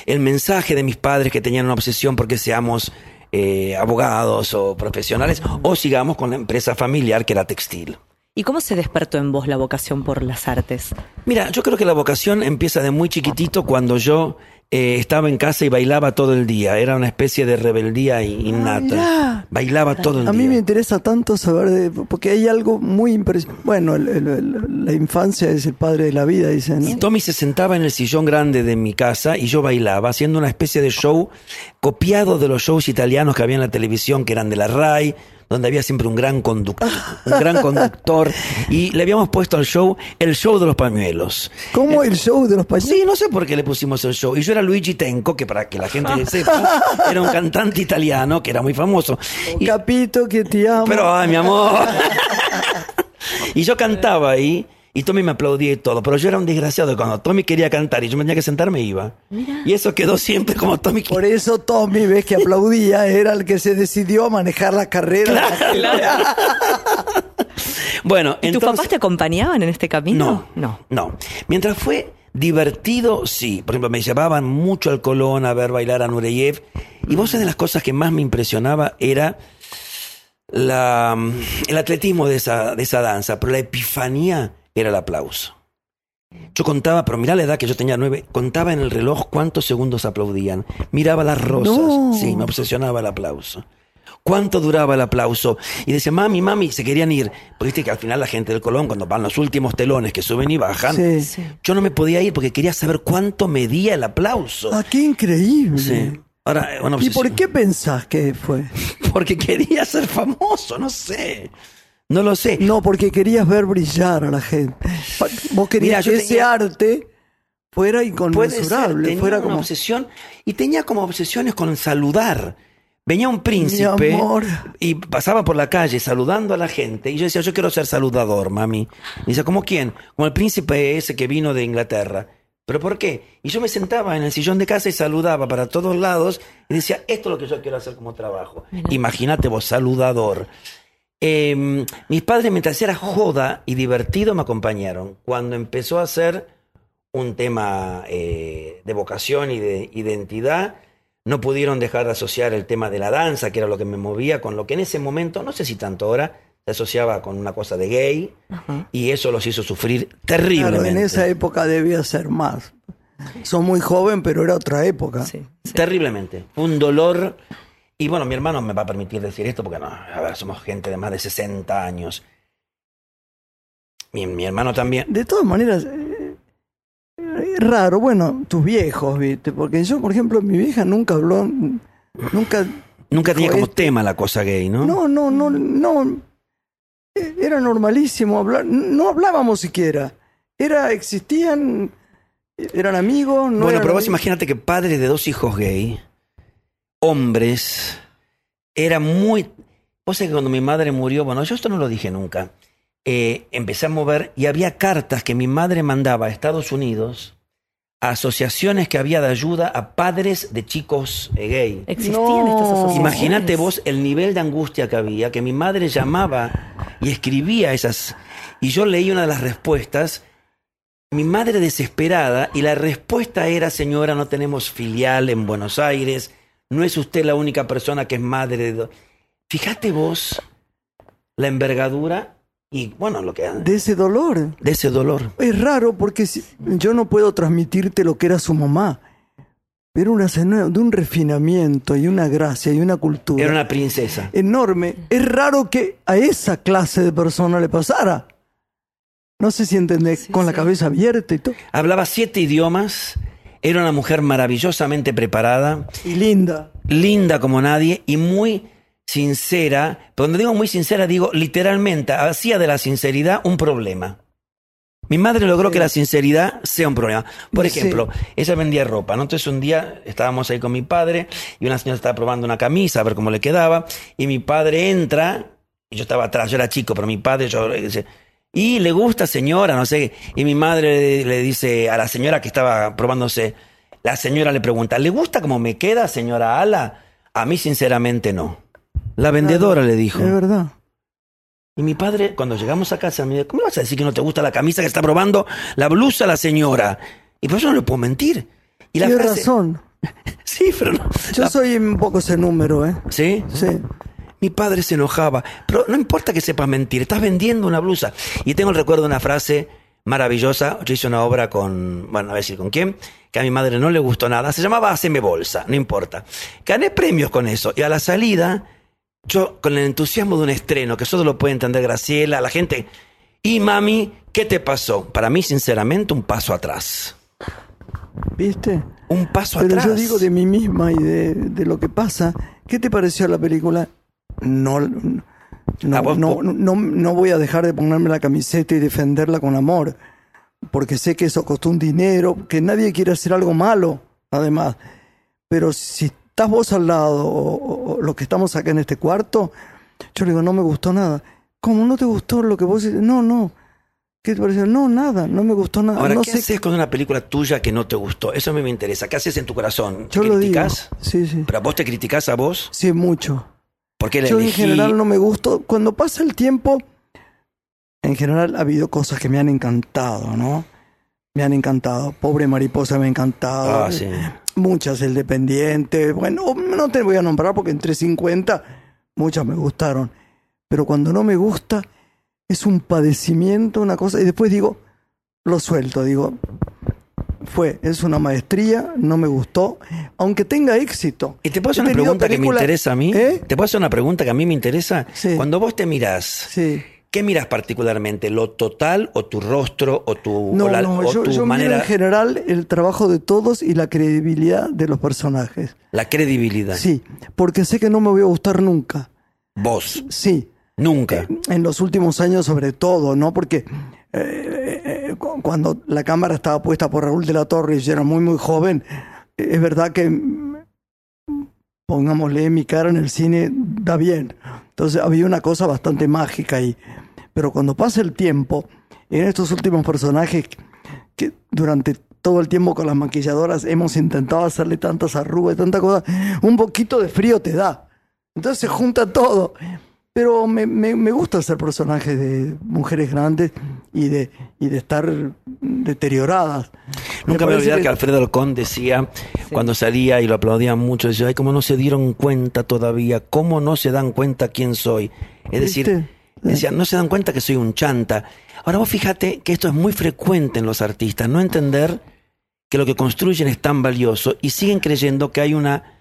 el mensaje de mis padres que tenían una obsesión porque seamos eh, abogados o profesionales o sigamos con la empresa familiar que era textil. ¿Y cómo se despertó en vos la vocación por las artes? Mira, yo creo que la vocación empieza de muy chiquitito cuando yo eh, estaba en casa y bailaba todo el día. Era una especie de rebeldía i- innata. mirá. bailaba todo el A día. mí me interesa tanto saber, de, porque hay algo muy impresionante. Bueno, el- el- el- la infancia es el padre de la vida, dicen. ¿no? Y Tommy se sentaba en el sillón grande de mi casa y yo bailaba, haciendo una especie de show copiado de los shows italianos que había en la televisión, que eran de la RAI. Donde había siempre un gran conductor, un gran conductor, y le habíamos puesto al show el show de los pañuelos. ¿Cómo el show de los pañuelos? Sí, no sé por qué le pusimos el show. Y yo era Luigi Tenco, que para que la gente [laughs] sepa, era un cantante italiano que era muy famoso. Y- Capito que te amo. pero, ay, mi amor. [laughs] y yo cantaba ahí, y Tommy me aplaudía y todo. Pero yo era un desgraciado. y Cuando Tommy quería cantar y yo me tenía que sentar, me iba. Y eso quedó siempre como Tommy. Por eso Tommy, ves que aplaudía, era el que se decidió a manejar la carrera. [laughs] [laughs] Bueno, ¿Y tus entonces. papás te acompañaban en este camino? No, no. Mientras fue divertido, sí. Por ejemplo, me llevaban mucho al Colón a ver bailar a Nureyev. Y vos sabés de las cosas que más me impresionaba era la, el atletismo de esa, de esa danza, pero la epifanía era el aplauso. Yo contaba, pero mirá la edad que yo tenía nueve, contaba en el reloj cuántos segundos aplaudían. Miraba las rosas. No. Sí, me obsesionaba el aplauso. ¿Cuánto duraba el aplauso? Y decía, mami, mami, se querían ir. Porque viste que al final la gente del Colón, cuando van los últimos telones que suben y bajan, Sí. yo no me podía ir porque quería saber cuánto medía el aplauso. Ah, qué increíble. Sí. Ahora, una ¿Y por qué pensás que fue? [laughs] Porque quería ser famoso, no sé. No lo sé. No, porque querías ver brillar a la gente. Vos querías Mira, yo que ese tenía- arte fuera ser, inconmensurable, tenía fuera una como... obsesión y tenía como obsesiones con saludar. Venía un príncipe Mi amor. y pasaba por la calle saludando a la gente y yo decía, yo quiero ser saludador, mami. Y dice, ¿cómo quién? Como el príncipe ese que vino de Inglaterra. ¿Pero por qué? Y yo me sentaba en el sillón de casa y saludaba para todos lados y decía, esto es lo que yo quiero hacer como trabajo. Imagínate vos, saludador. Eh, mis padres, mientras era joda y divertido, me acompañaron. Cuando empezó a ser un tema eh, de vocación y de identidad, no pudieron dejar de asociar el tema de la danza, que era lo que me movía, con lo que en ese momento, no sé si tanto ahora, se asociaba con una cosa de gay, y eso los hizo sufrir Claro, terriblemente. en esa época debía ser más. Son muy joven, pero era otra época. Sí, sí. Terriblemente. Un dolor. Y bueno, mi hermano me va a permitir decir esto porque no, a ver, somos gente de más de 60 años. Mi, mi hermano también. De todas maneras, eh, es raro, bueno, tus viejos, ¿viste? Porque yo, por ejemplo, mi vieja nunca habló, nunca... Nunca tenía como este- tema la cosa gay, ¿no? No, no, no, no. Eh, Era normalísimo hablar, no hablábamos siquiera. Era, existían, eran amigos, no bueno, eran pero vos amigos. imagínate que padres de dos hijos gay, hombres, era muy... Vos sabés que cuando mi madre murió, bueno, yo esto no lo dije nunca, eh, empecé a mover y había cartas que mi madre mandaba a Estados Unidos a asociaciones que había de ayuda a padres de chicos eh, gay. Existían No. estas asociaciones. Imagínate vos el nivel de angustia que había, que mi madre llamaba y escribía esas. Y yo leí una de las respuestas, mi madre desesperada, y la respuesta era, señora, no tenemos filial en Buenos Aires, no es usted la única persona que es madre de... do-". Fíjate vos la envergadura y, bueno, lo que... De ese dolor. de ese dolor. Es raro porque si- yo no puedo transmitirte lo que era su mamá. Pero una señora de un refinamiento y una gracia y una cultura Era una princesa. enorme. Es raro que a esa clase de persona le pasara. No sé si entendés, con la cabeza abierta y todo. Hablaba siete idiomas, era una mujer maravillosamente preparada, Y linda. linda como nadie y muy sincera. Pero cuando digo muy sincera, digo literalmente, hacía de la sinceridad un problema. Mi madre logró que la sinceridad sea un problema. Por Sí. ejemplo, ella vendía ropa, ¿no? Entonces un día estábamos ahí con mi padre y una señora estaba probando una camisa a ver cómo le quedaba y mi padre entra y yo estaba atrás, yo era chico, pero mi padre yo le dice, y le gusta señora, no sé, y mi madre le, dice a la señora que estaba probándose, la señora le pregunta, ¿le gusta cómo me queda, señora Ala? A mí sinceramente no. La vendedora le dijo. Es verdad. Y mi padre, cuando llegamos a casa, me dijo, ¿cómo vas a decir que no te gusta la camisa que está probando la blusa la señora? Y por eso no le puedo mentir. Y la Tienes frase- razón. [laughs] Sí, pero no. Yo La- soy un poco ese número, ¿eh? ¿Sí? Sí. Mi padre se enojaba. Pero no importa que sepas mentir, estás vendiendo una blusa. Y tengo el recuerdo de una frase maravillosa. Yo hice una obra con, bueno, a decir con quién, que a mi madre no le gustó nada. Se llamaba Haceme Bolsa, no importa. Gané premios con eso. Y a la salida, yo, con el entusiasmo de un estreno, que solo lo puede entender Graciela, la gente. Y mami, ¿qué te pasó? Para mí, sinceramente, un paso atrás. ¿Viste? Un paso Pero atrás. yo digo de mí misma y de, de lo que pasa. ¿Qué te pareció la película? No, No, no, no, no voy a dejar de ponerme la camiseta y defenderla con amor, porque sé que eso costó un dinero, que nadie quiere hacer algo malo, además. Pero si estás vos al lado, o, los que estamos acá en este cuarto, yo le digo, no me gustó nada. ¿Cómo no te gustó lo que vos? No, no. ¿Qué te pareció? No, nada, no me gustó nada. Ahora, no ¿qué sé haces con una película tuya que no te gustó? Eso a mí me interesa. ¿Qué haces en tu corazón? ¿Te Yo lo digo. Sí, sí. ¿Pero vos te criticás a vos? Sí, mucho. ¿Por qué la Yo en general no me gusto. Cuando pasa el tiempo, en general ha habido cosas que me han encantado, ¿no? Me han encantado. Pobre mariposa me ha encantado. Ah, sí. Muchas, el dependiente. Bueno, no te voy a nombrar porque entre 50 muchas me gustaron. Pero cuando no me gusta, es un padecimiento, una cosa. Y después digo, lo suelto, digo, fue, es una maestría, no me gustó, aunque tenga éxito. ¿Y te puedo hacer una pregunta que me interesa a mí? ¿Eh? ¿Te puedo hacer una pregunta que a mí me interesa? Sí. Cuando vos te mirás, Sí. ¿qué miras particularmente? ¿Lo total o tu rostro o tu, No, o la- no, o yo, tu yo miro manera, en general el trabajo de todos y la credibilidad de los personajes. la credibilidad? Sí, porque sé que no me voy a gustar nunca. Vos, Sí, nunca. en los últimos años sobre todo, ¿no? Porque eh, cu- cuando la cámara estaba puesta por Raúl de la Torre y yo era muy, muy joven, es verdad que, pongámosle, mi cara en el cine da bien. Entonces había una cosa bastante mágica ahí. Pero cuando pasa el tiempo, en estos últimos personajes que durante todo el tiempo con las maquilladoras hemos intentado hacerle tantas arrugas, tanta cosa, un poquito de frío te da. Entonces se junta todo. Pero me, me, me gusta ser personaje de mujeres grandes y de, y de estar deterioradas. Nunca me voy a olvidar que Alfredo Alcón decía, cuando salía y lo aplaudían mucho, decía, ay, cómo no se dieron cuenta todavía, cómo no se dan cuenta quién soy. Es decir, ¿Viste? decía, no se dan cuenta que soy un chanta. Ahora vos fíjate que esto es muy frecuente en los artistas, no entender que lo que construyen es tan valioso y siguen creyendo que hay una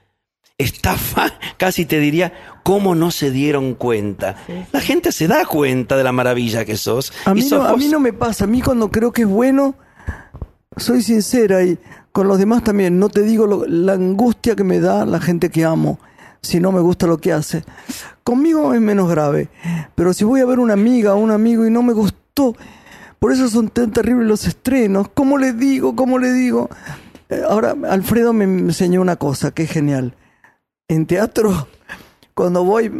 estafa, [laughs] casi te diría, cómo no se dieron cuenta. La gente se da cuenta de la maravilla que sos. A mí, sos no, a mí no me pasa. A mí cuando creo que es bueno, soy sincera y con los demás también. No te digo lo- la angustia que me da la gente que amo si no me gusta lo que hace. Conmigo es menos grave. Pero si voy a ver una amiga o un amigo y no me gustó, por eso son tan terribles los estrenos. ¿Cómo le digo? ¿Cómo le digo? Eh, Ahora, Alfredo me enseñó una cosa que es genial. En teatro, cuando voy,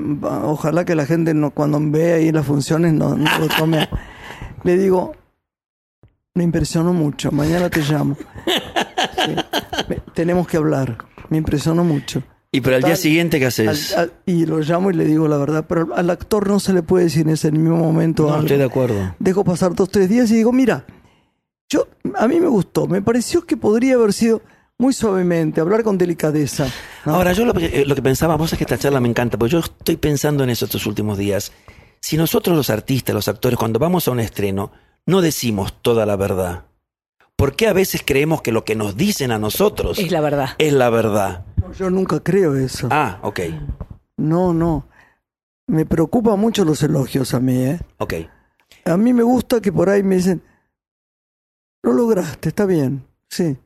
ojalá que la gente no, cuando ve ahí las funciones no, no lo tome. [laughs] Le digo, me impresionó mucho, mañana te llamo. Sí, me- tenemos que hablar, me impresionó mucho. Y pero al día siguiente, ¿qué Al- haces? al- y lo llamo y le digo la verdad, pero al actor no se le puede decir en ese mismo momento No, algo. estoy de acuerdo. Dejo pasar dos, tres días y digo, mira, yo, a mí me gustó, me pareció que podría haber sido muy suavemente, hablar con delicadeza. ¿no? Ahora, yo lo, que- eh, lo que pensaba, vos es que esta charla me encanta, porque yo estoy pensando en eso estos últimos días. Si nosotros los artistas, los actores, cuando vamos a un estreno, no decimos toda la verdad, ¿por qué a veces creemos que lo que nos dicen a nosotros Es la verdad. es la verdad? Yo nunca creo eso. Ah, ok, No, no. Me preocupan mucho los elogios a mí, ¿eh? ok. A mí me gusta que por ahí me dicen, lo lograste, está bien, sí.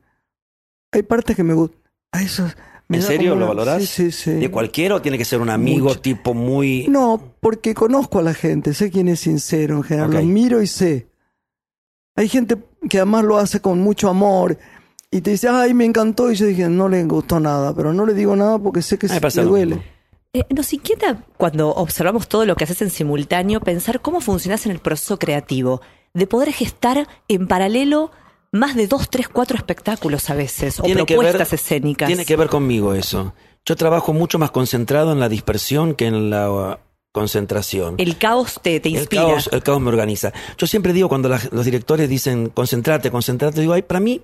Hay partes que me gustan. A eso me ¿En serio lo una- valorás? Sí, sí, sí. ¿De cualquiera o tiene que ser un amigo Mucho. tipo muy... No, porque conozco a la gente, sé quién es sincero en general, lo miro y sé. Hay gente que además lo hace con mucho amor y te dice, ay, me encantó, y yo dije, no le gustó nada, pero no le digo nada porque sé que me se- le duele. Eh, nos inquieta cuando observamos todo lo que haces en simultáneo pensar cómo funcionas en el proceso creativo, de poder gestar en paralelo más de dos, tres, cuatro espectáculos a veces, o Tiene que propuestas ver- escénicas. Tiene que ver conmigo eso. Yo trabajo mucho más concentrado en la dispersión que en la uh, concentración. El caos te, te El inspira. caos, el caos me organiza. Yo siempre digo cuando la- los directores dicen concentrate, concentrate, digo, ay, para mí,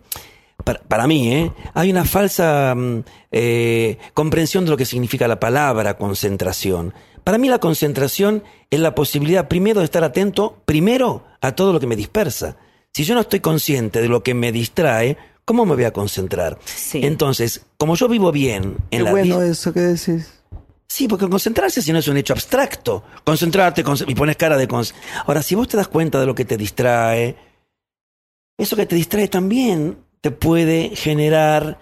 para, para mí, ¿eh? hay una falsa mm, eh, comprensión de lo que significa la palabra concentración. Para mí la concentración es la posibilidad primero de estar atento, primero a todo lo que me dispersa. Si yo no estoy consciente de lo que me distrae, ¿cómo me voy a concentrar? Sí. Entonces, como yo vivo bien en Qué la bueno eso que decís. Sí, porque concentrarse si no es un hecho abstracto. Concentrarte con- y pones cara de... con- Ahora, si vos te das cuenta de lo que te distrae, eso que te distrae también te puede generar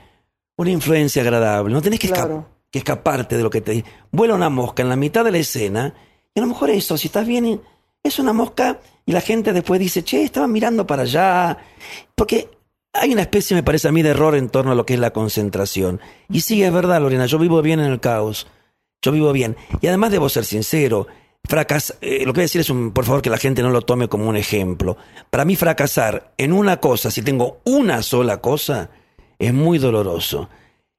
una influencia agradable. No tenés que, esca- Claro. que escaparte de lo que te... Vuela una mosca en la mitad de la escena Y a lo mejor eso, si estás bien, es una mosca y la gente después dice, che, estaba mirando para allá. Porque hay una especie, me parece a mí, de error en torno a lo que es la concentración. Y sí, es verdad, Lorena, yo vivo bien en el caos. Yo vivo bien. Y además debo ser sincero. Fracas eh, lo que voy a decir es, un, por favor, que la gente no lo tome como un ejemplo. Para mí fracasar en una cosa, si tengo una sola cosa, es muy doloroso.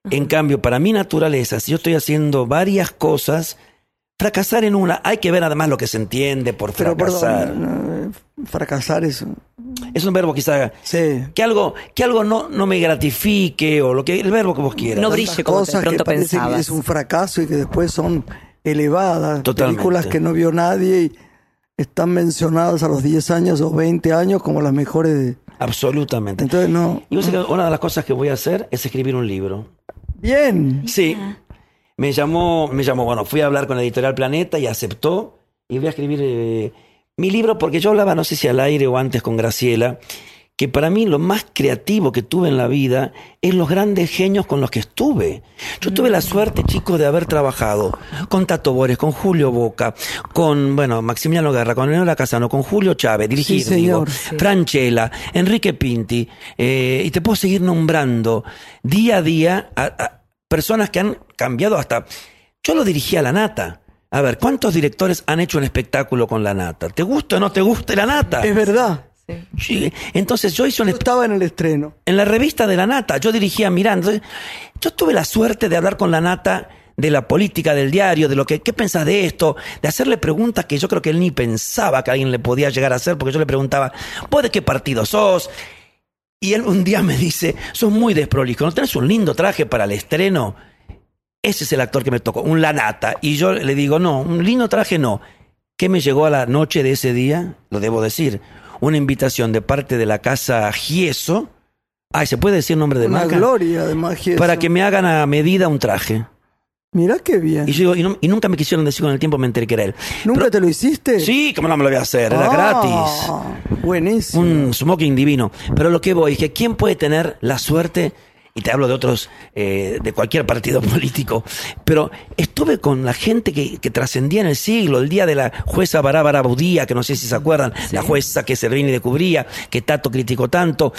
En cambio, para mi naturaleza, si yo estoy haciendo varias cosas, fracasar en una, hay que ver además lo que se entiende por Pero fracasar. perdón, no, fracasar es... Es un verbo quizá Sí. que algo, que algo no, no me gratifique o lo que el verbo que vos quieras. No tantas brille como cosas pronto que pensabas. es un fracaso y que después son elevadas. Totalmente. Películas que no vio nadie y están mencionadas a los 10 años o 20 años como las mejores. de- Absolutamente. Entonces, no. y vos sabés que una de las cosas que voy a hacer es escribir un libro. Bien. Sí. Me llamó, me llamó, bueno, fui a hablar con la editorial Planeta y aceptó. Y voy a escribir eh, mi libro porque yo hablaba, no sé si al aire o antes con Graciela, que para mí lo más creativo que tuve en la vida es los grandes genios con los que estuve. Yo tuve la suerte, chicos, de haber trabajado con Tato Bores, con Julio Boca, con, bueno, Maximiliano Guerra, con Leonora Casano, con Julio Chávez, dirigido, Sí, digo, señor. Sí. Franchella, Enrique Pinti, eh, y te puedo seguir nombrando día a día a, a personas que han cambiado hasta... Yo lo dirigí a la nata. A ver, ¿cuántos directores han hecho un espectáculo con la nata? ¿Te gusta o no te gusta la nata? Es verdad. Sí. Entonces yo hice un Yo estaba en el estreno. en la revista de la Nata, yo dirigía Miranda. Entonces, Yo tuve la suerte de hablar con la Nata de la política del diario, de lo que, ¿qué pensás de esto? De hacerle preguntas que yo creo que él ni pensaba que alguien le podía llegar a hacer, porque yo le preguntaba, ¿vos de qué partido sos? Y él un día me dice, sos muy desprolijo, ¿no tenés un lindo traje para el estreno? Ese es el actor que me tocó, un La Nata. Y yo le digo, no, un lindo traje no. ¿Qué me llegó a la noche de ese día? Lo debo decir. Una invitación de parte de la casa Gieso. Ay, ¿se puede decir nombre de Una marca? gloria de magia. Para que me hagan a medida un traje. Mirá qué bien. Y yo digo, y, no- y nunca me quisieron decir con el tiempo, me enteré que era él. ¿Nunca Pero- te lo hiciste? Sí, ¿cómo no me lo voy a hacer? Era Ah, gratis. Buenísimo. Un smoking divino. Pero lo que voy es que ¿quién puede tener la suerte? Y te hablo de otros, eh, de cualquier partido [laughs] político. Pero estuve con la gente que, que trascendía en el siglo, el día de la jueza Bárbara Budía, que no sé si se acuerdan, la jueza que Servini descubría, que Tato criticó tanto.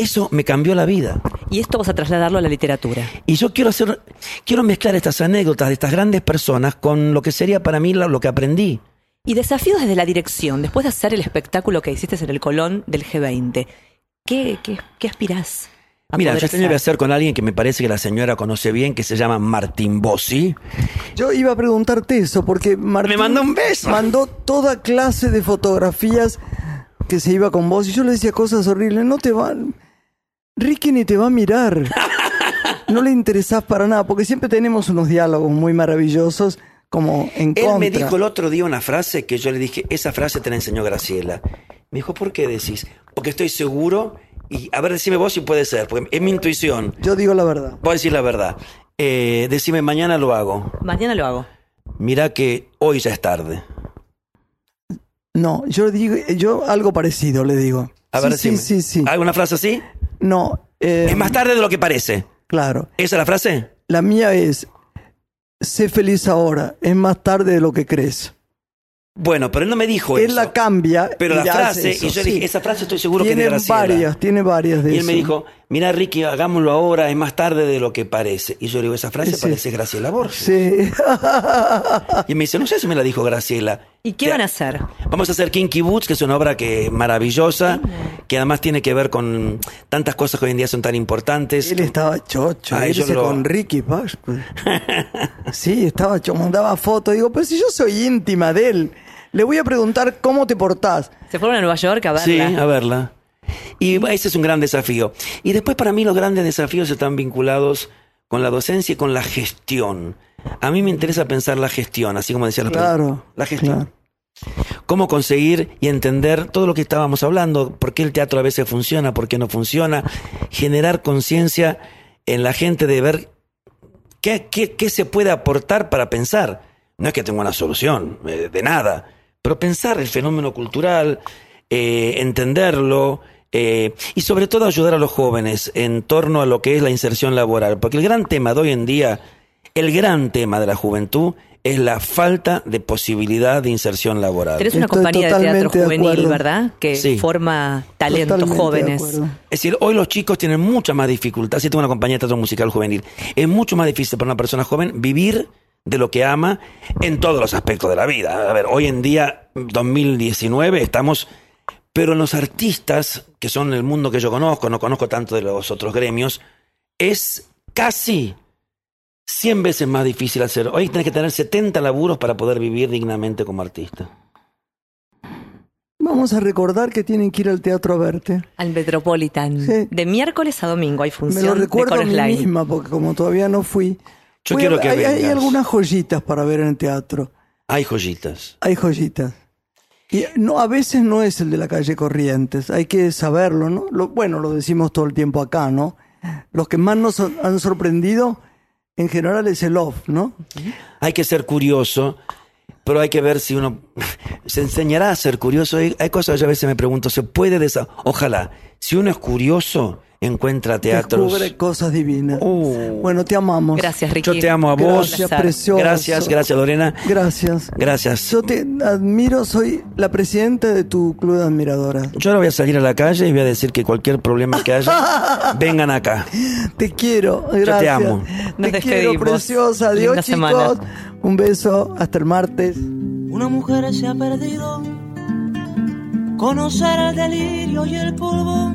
Eso me cambió la vida. Y esto vas a trasladarlo a la literatura. Y yo quiero hacer, quiero mezclar estas anécdotas de estas grandes personas con lo que sería para mí lo, lo que aprendí. Y desafíos desde la dirección, después de hacer el espectáculo que hiciste en el Colón del G20. ¿Qué, qué, qué aspirás? a Mira, yo tenía que hacer? hacer con alguien que me parece que la señora conoce bien, que se llama Martín Bossi. Yo iba a preguntarte eso, porque Martín Me mandó un beso. mandó toda clase de fotografías que se iba con vos y yo le decía cosas horribles. No te van. Ricky ni te va a mirar. [laughs] No le interesás para nada, porque siempre tenemos unos diálogos muy maravillosos, como en Él contra. me dijo el otro día una frase que yo le dije, esa frase te la enseñó Graciela. Me dijo, ¿por qué decís? Porque estoy seguro, y a ver, decime vos si puede ser, porque es mi intuición. Yo digo la verdad. Voy a decir la verdad. Eh, decime, mañana lo hago. Mañana lo hago. Mirá que hoy ya es tarde. No, yo digo, yo algo parecido le digo. A ver, sí, sí, sí, sí. ¿Alguna frase así? No, eh, Es más tarde de lo que parece. claro. ¿Esa es la frase? La mía es, sé feliz ahora, es más tarde de lo que crees. Bueno, pero él no me dijo Él eso. la cambia. pero y la frase, eso, y yo sí. le dije, esa frase estoy seguro que Tiene Graciela. varias, tiene varias de Y él eso. me dijo, mira Ricky, hagámoslo ahora, es más tarde de lo que parece. Y yo le digo, esa frase Sí. parece Graciela Borges. Sí. [laughs] Y me dice, no sé si me la dijo Graciela. ¿Y qué Ya. van a hacer? Vamos a hacer Kinky Boots, que es una obra que maravillosa, que además tiene que ver con tantas cosas que hoy en día son tan importantes. Él estaba chocho, yo irse lo- con Ricky Pax. pues. [laughs] Sí, estaba chocho, mandaba fotos. Digo, pero si yo soy íntima de él, le voy a preguntar cómo te portás. Se fueron a Nueva York a verla. Sí, a verla. Y ese es un gran desafío. Y después para mí los grandes desafíos están vinculados con la docencia y con la gestión. A mí me interesa pensar la gestión, así como decía la Claro. La gestión. claro. Cómo conseguir y entender todo lo que estábamos hablando, por qué el teatro a veces funciona, por qué no funciona, generar conciencia en la gente de ver qué, se puede aportar para pensar. No es que tenga una solución, eh, de nada, pero pensar el fenómeno cultural, eh, entenderlo. eh, y sobre todo ayudar a los jóvenes en torno a lo que es la inserción laboral, porque el gran tema de hoy en día, el gran tema de la juventud es la falta de posibilidad de inserción laboral. Tenés una Estoy compañía de teatro de juvenil. ¿verdad? Que Sí. forma talentos Totalmente jóvenes. Es decir, hoy los chicos tienen mucha más dificultad. Si tengo una compañía de teatro musical juvenil, es mucho más difícil para una persona joven vivir de lo que ama en todos los aspectos de la vida. A ver, hoy en día, 2019, estamos. Pero en los artistas, que son el mundo que yo conozco, no conozco tanto de los otros gremios, es casi 100 veces más difícil hacer. Hoy tenés que tener 70 laburos para poder vivir dignamente como artista. Vamos a recordar que tienen que ir al teatro a verte. Al Metropolitan. Sí. De miércoles a domingo hay Me función lo de recuerdo a Chorus mí Line. misma, porque como todavía no fui. Yo voy a- quiero que hay, hay algunas joyitas para ver en el teatro. Hay joyitas. Hay joyitas. Y no, a veces no es el de la calle Corrientes, hay que saberlo, ¿no? Lo- bueno, lo decimos todo el tiempo acá, ¿no? Los que más nos han sorprendido en general es el off, ¿no? Hay que ser curioso, pero hay que ver si uno [laughs] se enseñará a ser curioso. Hay, hay cosas yo a veces me pregunto, ¿se puede desa Ojalá, si uno es curioso, encuentra teatros. Descubre cosas divinas. Uh. Bueno, te amamos. Gracias, Ricky. Yo te amo a vos. Gracias, precioso. Gracias, gracias Lorena. Gracias. Gracias. Yo te admiro, soy la presidenta de tu club de admiradoras. Yo ahora voy a salir a la calle y voy a decir que cualquier problema que haya, [laughs] vengan acá. Te quiero, gracias. te amo. Nos te quiero, preciosa. Adiós, Linda chicos. semana. Un beso, hasta el martes. Una mujer se ha perdido. Conocer el delirio y el polvo.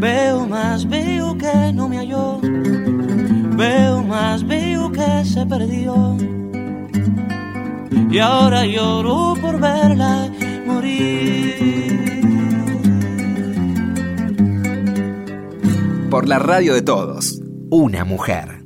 Veo más, veo que no me halló. Veo más, veo que se perdió. Y ahora lloro por verla morir. Por la radio de todos. Una mujer.